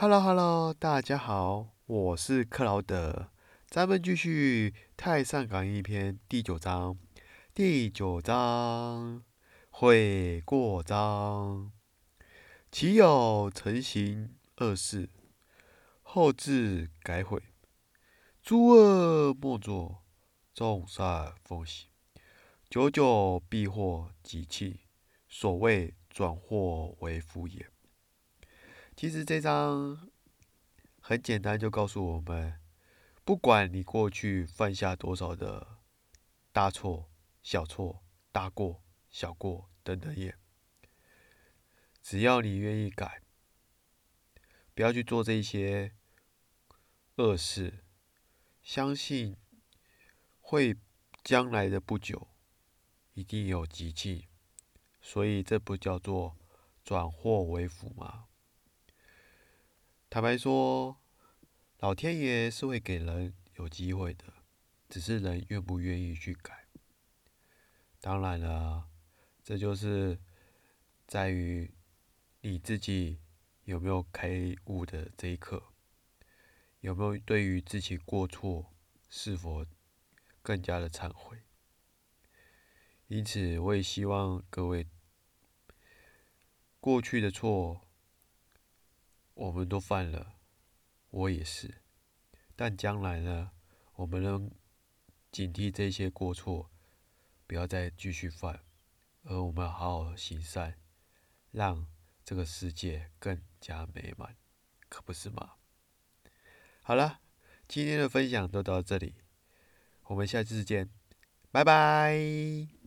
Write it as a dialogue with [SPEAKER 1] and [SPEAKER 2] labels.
[SPEAKER 1] Hello Hello，大家好，我是克劳德，咱们继续《太上感应篇》第九章。第九章，悔过章。其有成行恶事，后自改悔？诸恶莫作，众善奉行，久久必获吉气。所谓转祸为福也。其实这张很简单，就告诉我们，不管你过去犯下多少的大错、小错、大过、小过等等也，只要你愿意改，不要去做这些恶事，相信会将来的不久一定有吉气，所以这不叫做转祸为福吗？坦白说，老天爷是会给人有机会的，只是人愿不愿意去改。当然了，这就是在于你自己有没有开悟的这一刻，有没有对于自己过错是否更加的忏悔。因此，我也希望各位过去的错。我们都犯了，我也是。但将来呢，我们能警惕这些过错，不要再继续犯，而我们好好行善，让这个世界更加美满，可不是吗？好了，今天的分享就到这里，我们下次见，拜拜。